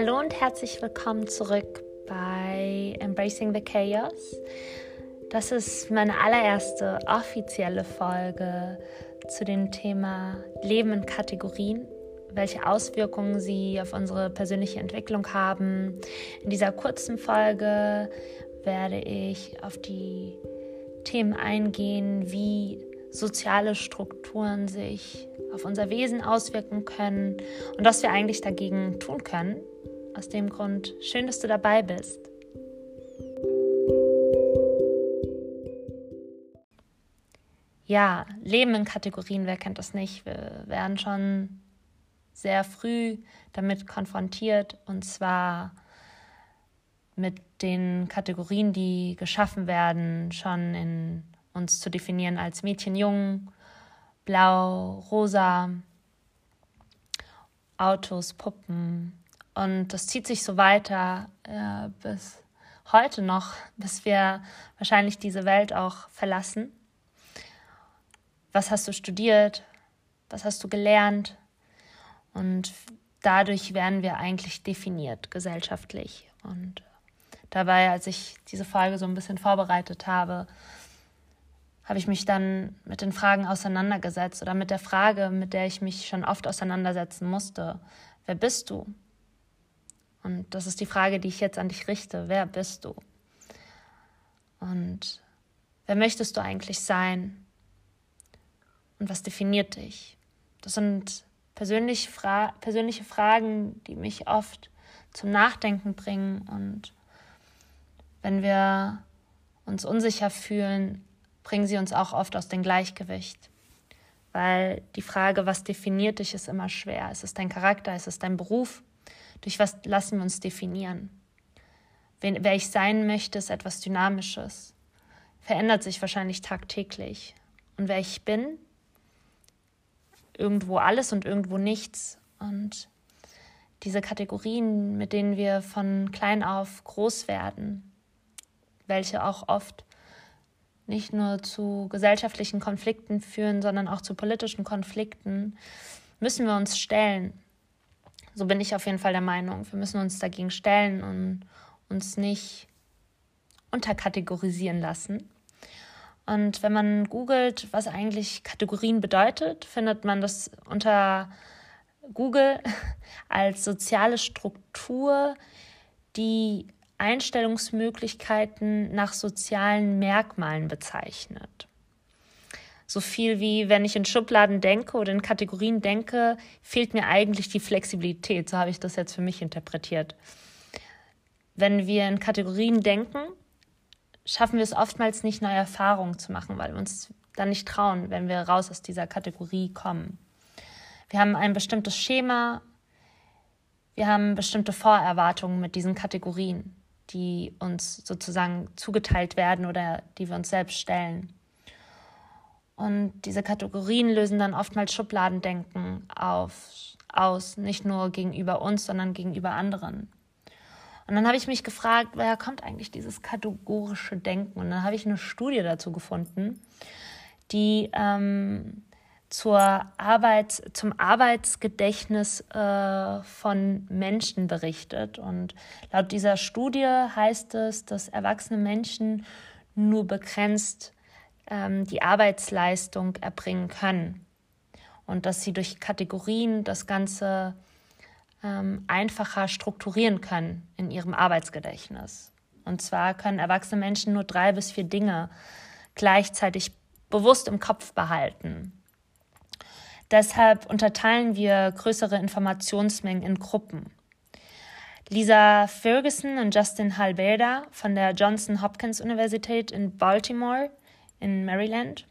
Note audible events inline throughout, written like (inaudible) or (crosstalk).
Hallo und herzlich willkommen zurück bei Embracing the Chaos. Das ist meine allererste offizielle Folge zu dem Thema Leben in Kategorien, welche Auswirkungen sie auf unsere persönliche Entwicklung haben. In dieser kurzen Folge werde ich auf die Themen eingehen, wie soziale Strukturen sich auf unser Wesen auswirken können und was wir eigentlich dagegen tun können. Aus dem Grund, schön, dass du dabei bist. Ja, Leben in Kategorien, wer kennt das nicht? Wir werden schon sehr früh damit konfrontiert und zwar mit den Kategorien, die geschaffen werden, schon in uns zu definieren als Mädchen, Jung, Blau, Rosa, Autos, Puppen. Und das zieht sich so weiter äh, bis heute noch, bis wir wahrscheinlich diese Welt auch verlassen. Was hast du studiert? Was hast du gelernt? Und dadurch werden wir eigentlich definiert gesellschaftlich. Und dabei, als ich diese Folge so ein bisschen vorbereitet habe, habe ich mich dann mit den Fragen auseinandergesetzt oder mit der Frage, mit der ich mich schon oft auseinandersetzen musste. Wer bist du? Und das ist die Frage, die ich jetzt an dich richte. Wer bist du? Und wer möchtest du eigentlich sein? Und was definiert dich? Das sind persönliche, Fra persönliche Fragen, die mich oft zum Nachdenken bringen. Und wenn wir uns unsicher fühlen, bringen sie uns auch oft aus dem Gleichgewicht. Weil die Frage, was definiert dich, ist immer schwer. Ist es dein Charakter? Ist es dein Beruf? Durch was lassen wir uns definieren? Wer ich sein möchte, ist etwas Dynamisches. Verändert sich wahrscheinlich tagtäglich. Und wer ich bin, irgendwo alles und irgendwo nichts. Und diese Kategorien, mit denen wir von klein auf groß werden, welche auch oft nicht nur zu gesellschaftlichen Konflikten führen, sondern auch zu politischen Konflikten, müssen wir uns stellen. So bin ich auf jeden Fall der Meinung. Wir müssen uns dagegen stellen und uns nicht unterkategorisieren lassen. Und wenn man googelt, was eigentlich Kategorien bedeutet, findet man das unter Google (laughs) als soziale Struktur, die Einstellungsmöglichkeiten nach sozialen Merkmalen bezeichnet. So viel wie, wenn ich in Schubladen denke oder in Kategorien denke, fehlt mir eigentlich die Flexibilität. So habe ich das jetzt für mich interpretiert. Wenn wir in Kategorien denken, schaffen wir es oftmals nicht, neue Erfahrungen zu machen, weil wir uns dann nicht trauen, wenn wir raus aus dieser Kategorie kommen. Wir haben ein bestimmtes Schema, wir haben bestimmte Vorerwartungen mit diesen Kategorien die uns sozusagen zugeteilt werden oder die wir uns selbst stellen. Und diese Kategorien lösen dann oftmals Schubladendenken auf, aus, nicht nur gegenüber uns, sondern gegenüber anderen. Und dann habe ich mich gefragt, woher kommt eigentlich dieses kategorische Denken? Und dann habe ich eine Studie dazu gefunden, die ähm, zur Arbeit, zum Arbeitsgedächtnis äh, von Menschen berichtet. Und laut dieser Studie heißt es, dass erwachsene Menschen nur begrenzt ähm, die Arbeitsleistung erbringen können und dass sie durch Kategorien das Ganze ähm, einfacher strukturieren können in ihrem Arbeitsgedächtnis. Und zwar können erwachsene Menschen nur drei bis vier Dinge gleichzeitig bewusst im Kopf behalten. Deshalb unterteilen wir größere Informationsmengen in Gruppen. Lisa Ferguson und Justin Halberda von der Johnson Hopkins Universität in Baltimore in Maryland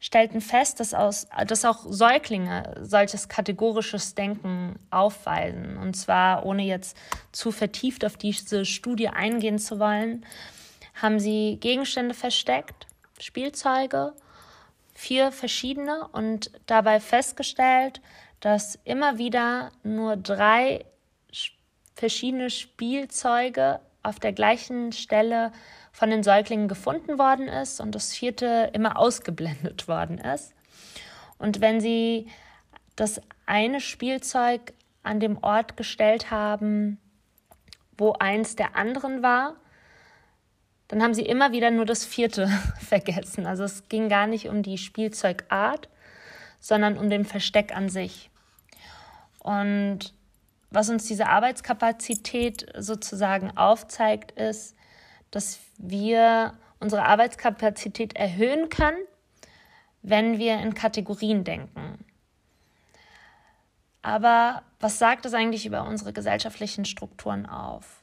stellten fest, dass, aus, dass auch Säuglinge solches kategorisches Denken aufweisen. Und zwar, ohne jetzt zu vertieft auf diese Studie eingehen zu wollen, haben sie Gegenstände versteckt, Spielzeuge vier verschiedene und dabei festgestellt, dass immer wieder nur drei verschiedene Spielzeuge auf der gleichen Stelle von den Säuglingen gefunden worden ist und das vierte immer ausgeblendet worden ist. Und wenn sie das eine Spielzeug an dem Ort gestellt haben, wo eins der anderen war, dann haben sie immer wieder nur das vierte (laughs) vergessen. Also es ging gar nicht um die Spielzeugart, sondern um den Versteck an sich. Und was uns diese Arbeitskapazität sozusagen aufzeigt, ist, dass wir unsere Arbeitskapazität erhöhen können, wenn wir in Kategorien denken. Aber was sagt das eigentlich über unsere gesellschaftlichen Strukturen auf?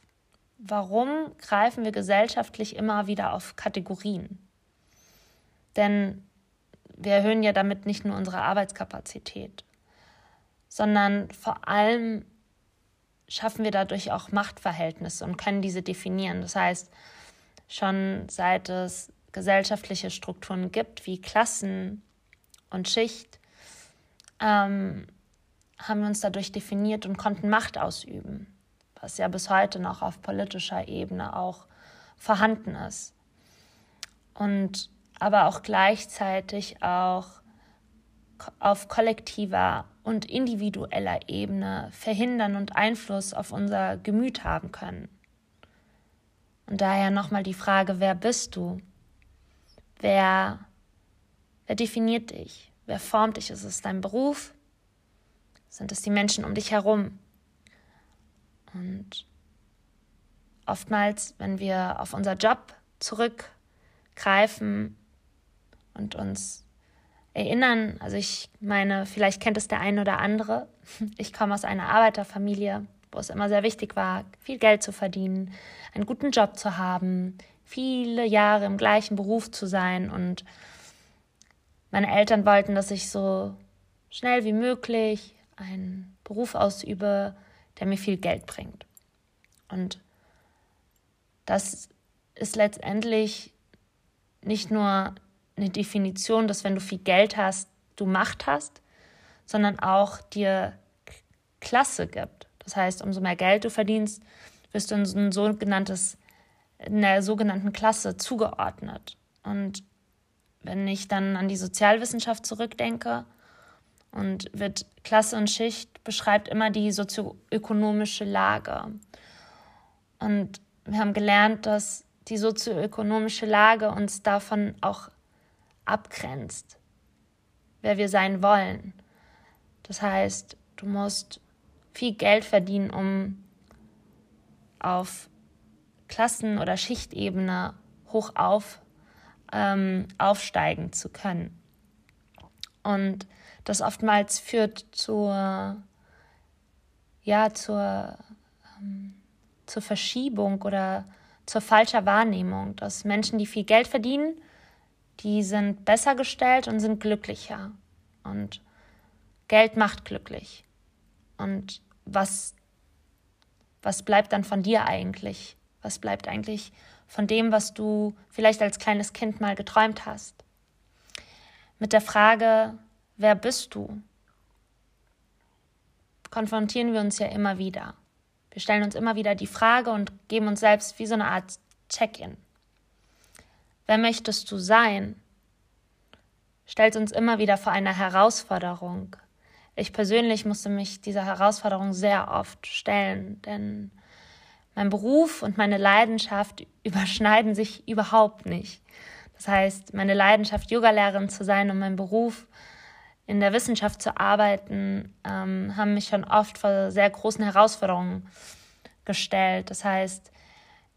Warum greifen wir gesellschaftlich immer wieder auf Kategorien? Denn wir erhöhen ja damit nicht nur unsere Arbeitskapazität, sondern vor allem schaffen wir dadurch auch Machtverhältnisse und können diese definieren. Das heißt, schon seit es gesellschaftliche Strukturen gibt, wie Klassen und Schicht, ähm, haben wir uns dadurch definiert und konnten Macht ausüben, was ja bis heute noch auf politischer Ebene auch vorhanden ist. Und aber auch gleichzeitig auch auf kollektiver und individueller Ebene verhindern und Einfluss auf unser Gemüt haben können. Und daher nochmal die Frage, wer bist du? Wer, wer definiert dich? Wer formt dich? Ist es dein Beruf? Sind es die Menschen um dich herum? Und oftmals, wenn wir auf unser Job zurückgreifen und uns erinnern, also ich meine, vielleicht kennt es der eine oder andere, ich komme aus einer Arbeiterfamilie, wo es immer sehr wichtig war, viel Geld zu verdienen, einen guten Job zu haben, viele Jahre im gleichen Beruf zu sein und meine Eltern wollten, dass ich so schnell wie möglich einen Beruf ausübe, der mir viel Geld bringt. Und das ist letztendlich nicht nur eine Definition, dass wenn du viel Geld hast, du Macht hast, sondern auch dir Klasse gibt. Das heißt, umso mehr Geld du verdienst, wirst du in ein sogenanntes, in der sogenannten Klasse zugeordnet. Und wenn ich dann an die Sozialwissenschaft zurückdenke, und wird Klasse und Schicht beschreibt immer die sozioökonomische Lage. Und wir haben gelernt, dass die sozioökonomische Lage uns davon auch abgrenzt, wer wir sein wollen. Das heißt, du musst viel Geld verdienen, um auf Klassen- oder Schichtebene hoch auf, ähm, aufsteigen zu können. Und das oftmals führt zur, ja, zur, ähm, zur Verschiebung oder zur falscher Wahrnehmung, dass Menschen, die viel Geld verdienen, die sind besser gestellt und sind glücklicher. Und Geld macht glücklich. Und was, was bleibt dann von dir eigentlich? Was bleibt eigentlich von dem, was du vielleicht als kleines Kind mal geträumt hast? Mit der Frage, wer bist du? Konfrontieren wir uns ja immer wieder. Wir stellen uns immer wieder die Frage und geben uns selbst wie so eine Art Check-in. Wer möchtest du sein? Stellt uns immer wieder vor eine Herausforderung. Ich persönlich musste mich dieser Herausforderung sehr oft stellen, denn mein Beruf und meine Leidenschaft überschneiden sich überhaupt nicht. Das heißt, meine Leidenschaft, Yogalehrerin zu sein und mein Beruf in der Wissenschaft zu arbeiten, ähm, haben mich schon oft vor sehr großen Herausforderungen gestellt. Das heißt,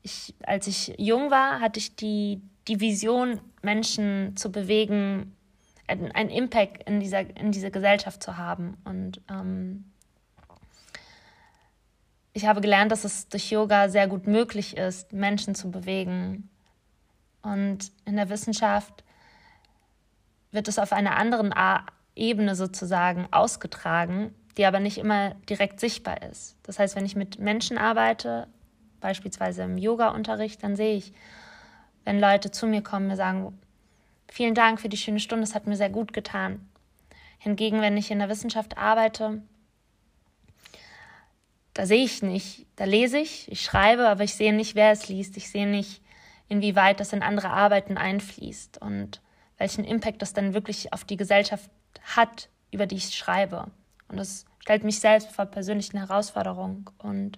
ich, als ich jung war, hatte ich die, die Vision, Menschen zu bewegen, einen Impact in dieser, in dieser Gesellschaft zu haben. Und ähm, ich habe gelernt, dass es durch Yoga sehr gut möglich ist, Menschen zu bewegen. Und in der Wissenschaft wird es auf einer anderen Ebene sozusagen ausgetragen, die aber nicht immer direkt sichtbar ist. Das heißt, wenn ich mit Menschen arbeite, beispielsweise im Yoga-Unterricht, dann sehe ich, wenn Leute zu mir kommen, mir sagen, vielen Dank für die schöne Stunde, es hat mir sehr gut getan. Hingegen, wenn ich in der Wissenschaft arbeite, da sehe ich nicht, da lese ich, ich schreibe, aber ich sehe nicht, wer es liest. Ich sehe nicht, inwieweit das in andere Arbeiten einfließt und welchen Impact das dann wirklich auf die Gesellschaft hat, über die ich schreibe. Und das stellt mich selbst vor persönlichen Herausforderungen und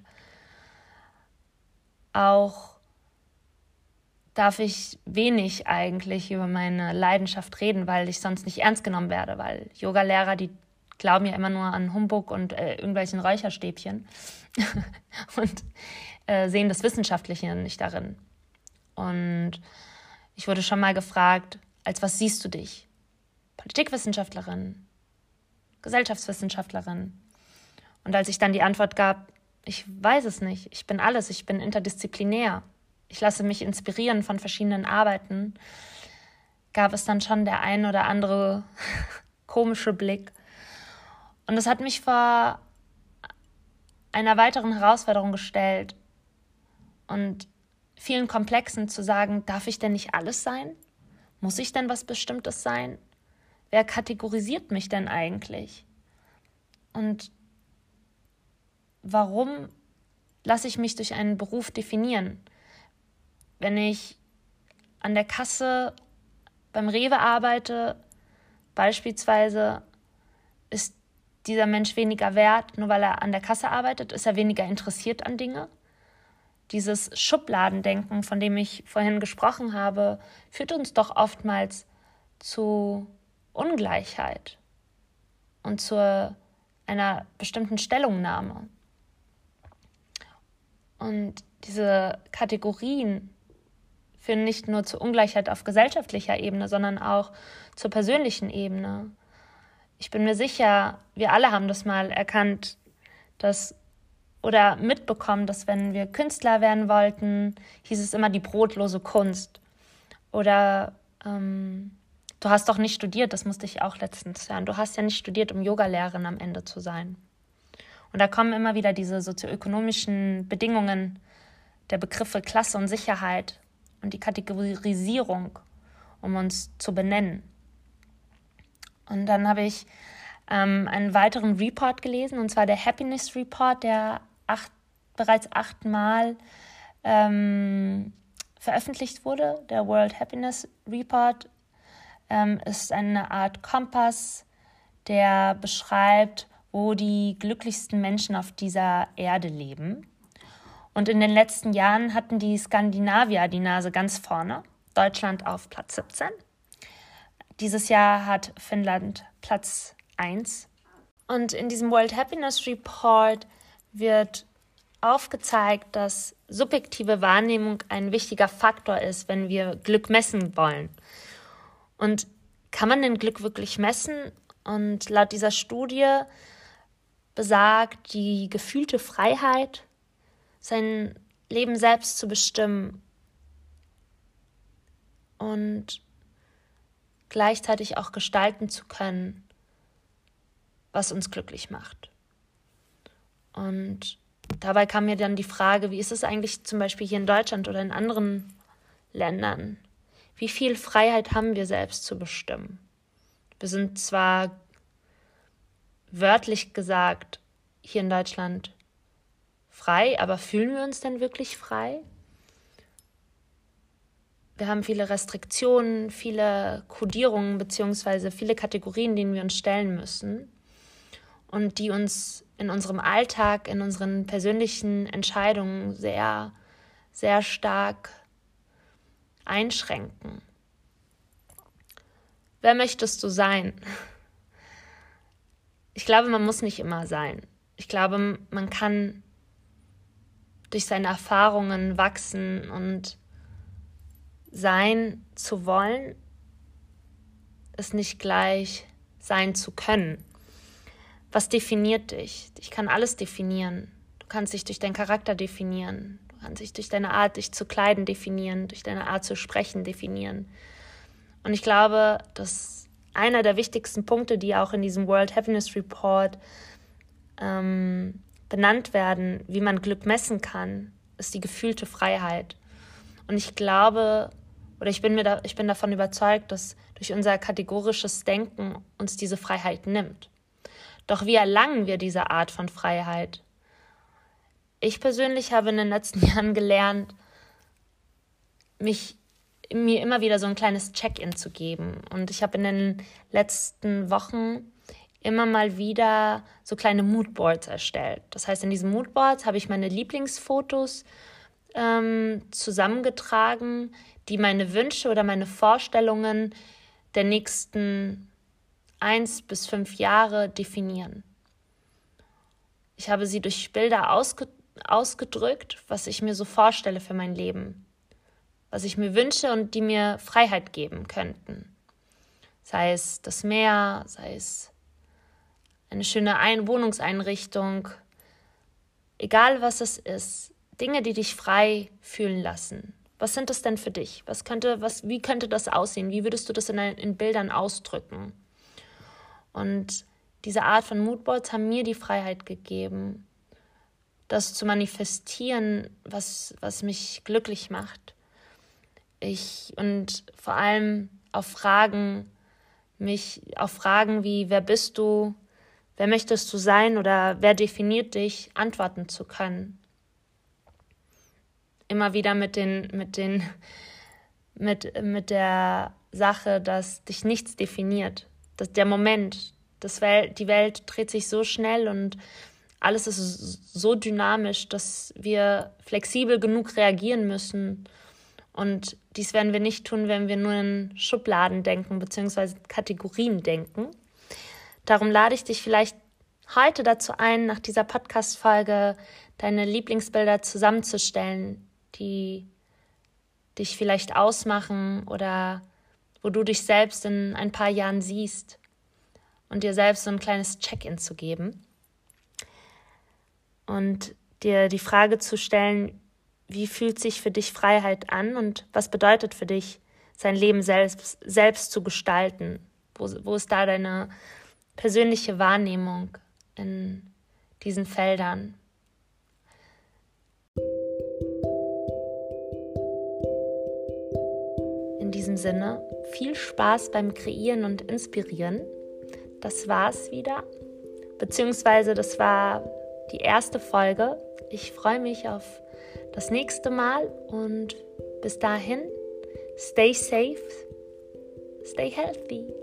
auch darf ich wenig eigentlich über meine Leidenschaft reden, weil ich sonst nicht ernst genommen werde, weil Yogalehrer, die glauben ja immer nur an Humbug und äh, irgendwelchen Räucherstäbchen (laughs) und äh, sehen das Wissenschaftliche nicht darin. Und ich wurde schon mal gefragt, als was siehst du dich? Politikwissenschaftlerin, Gesellschaftswissenschaftlerin. Und als ich dann die Antwort gab, ich weiß es nicht, ich bin alles, ich bin interdisziplinär, ich lasse mich inspirieren von verschiedenen Arbeiten, gab es dann schon der ein oder andere (laughs) komische Blick. Und das hat mich vor einer weiteren Herausforderung gestellt und vielen Komplexen zu sagen, darf ich denn nicht alles sein? Muss ich denn was Bestimmtes sein? Wer kategorisiert mich denn eigentlich? Und warum lasse ich mich durch einen Beruf definieren? Wenn ich an der Kasse beim Rewe arbeite, beispielsweise, ist dieser Mensch weniger wert, nur weil er an der Kasse arbeitet? Ist er weniger interessiert an Dinge? Dieses Schubladendenken, von dem ich vorhin gesprochen habe, führt uns doch oftmals zu Ungleichheit und zu einer bestimmten Stellungnahme. Und diese Kategorien führen nicht nur zu Ungleichheit auf gesellschaftlicher Ebene, sondern auch zur persönlichen Ebene. Ich bin mir sicher, wir alle haben das mal erkannt, dass oder mitbekommen, dass wenn wir Künstler werden wollten, hieß es immer die brotlose Kunst. Oder ähm, Du hast doch nicht studiert, das musste ich auch letztens hören. Du hast ja nicht studiert, um Yogalehrerin am Ende zu sein. Und da kommen immer wieder diese sozioökonomischen Bedingungen der Begriffe Klasse und Sicherheit und die Kategorisierung, um uns zu benennen. Und dann habe ich ähm, einen weiteren Report gelesen, und zwar der Happiness Report, der acht, bereits achtmal ähm, veröffentlicht wurde, der World Happiness Report ähm, ist eine Art Kompass, der beschreibt, wo die glücklichsten Menschen auf dieser Erde leben. Und in den letzten Jahren hatten die Skandinavier die Nase ganz vorne, Deutschland auf Platz 17. Dieses Jahr hat Finnland Platz 1. Und in diesem World Happiness Report wird aufgezeigt, dass subjektive Wahrnehmung ein wichtiger Faktor ist, wenn wir Glück messen wollen. Und kann man denn Glück wirklich messen? Und laut dieser Studie besagt die gefühlte Freiheit, sein Leben selbst zu bestimmen und gleichzeitig auch gestalten zu können, was uns glücklich macht. Und dabei kam mir dann die Frage, wie ist es eigentlich zum Beispiel hier in Deutschland oder in anderen Ländern? wie viel Freiheit haben wir selbst zu bestimmen? Wir sind zwar wörtlich gesagt hier in Deutschland frei, aber fühlen wir uns denn wirklich frei? Wir haben viele Restriktionen, viele Kodierungen beziehungsweise viele Kategorien, denen wir uns stellen müssen und die uns in unserem Alltag, in unseren persönlichen Entscheidungen sehr, sehr stark einschränken. Wer möchtest du sein? Ich glaube, man muss nicht immer sein. Ich glaube, man kann durch seine Erfahrungen wachsen und sein zu wollen, ist nicht gleich sein zu können. Was definiert dich? Ich kann alles definieren. Du kannst dich durch deinen Charakter definieren kann sich durch deine Art, dich zu kleiden, definieren, durch deine Art zu sprechen, definieren. Und ich glaube, dass einer der wichtigsten Punkte, die auch in diesem World Happiness Report ähm, benannt werden, wie man Glück messen kann, ist die gefühlte Freiheit. Und ich glaube, oder ich bin, mir da, ich bin davon überzeugt, dass durch unser kategorisches Denken uns diese Freiheit nimmt. Doch wie erlangen wir diese Art von Freiheit? ich persönlich habe in den letzten (laughs) Jahren gelernt, mich mir immer wieder so ein kleines Check-in zu geben. Und ich habe in den letzten Wochen immer mal wieder so kleine Moodboards erstellt. Das heißt, in diesen Moodboards habe ich meine Lieblingsfotos ähm, zusammengetragen, die meine Wünsche oder meine Vorstellungen der nächsten eins bis fünf Jahre definieren. Ich habe sie durch Bilder ausge ausgedrückt, was ich mir so vorstelle für mein Leben, was ich mir wünsche und die mir Freiheit geben könnten. Sei es das Meer, sei es eine schöne Ein Wohnungseinrichtung, egal was es ist, Dinge, die dich frei fühlen lassen. Was sind das denn für dich? Was könnte, was, wie könnte das aussehen? Wie würdest du das in, in Bildern ausdrücken? Und diese Art von Moodboards haben mir die Freiheit gegeben, das zu manifestieren, was, was mich glücklich macht. Ich und vor allem auf Fragen, mich auf Fragen wie, wer bist du, wer möchtest du sein oder wer definiert dich, antworten zu können. Immer wieder mit den, mit den, mit, mit der Sache, dass dich nichts definiert. Dass der Moment, das Welt, die Welt dreht sich so schnell und alles ist so dynamisch, dass wir flexibel genug reagieren müssen. Und dies werden wir nicht tun, wenn wir nur in Schubladen denken bzw. Kategorien denken. Darum lade ich dich vielleicht heute dazu ein, nach dieser Podcast-Folge deine Lieblingsbilder zusammenzustellen, die dich vielleicht ausmachen oder wo du dich selbst in ein paar Jahren siehst und dir selbst so ein kleines Check-in zu geben und dir die Frage zu stellen, wie fühlt sich für dich Freiheit an und was bedeutet für dich, sein Leben selbst, selbst zu gestalten? Wo, wo ist da deine persönliche Wahrnehmung in diesen Feldern? In diesem Sinne, viel Spaß beim Kreieren und Inspirieren. Das war's wieder. Beziehungsweise das war die erste Folge. Ich freue mich auf das nächste Mal und bis dahin, stay safe, stay healthy.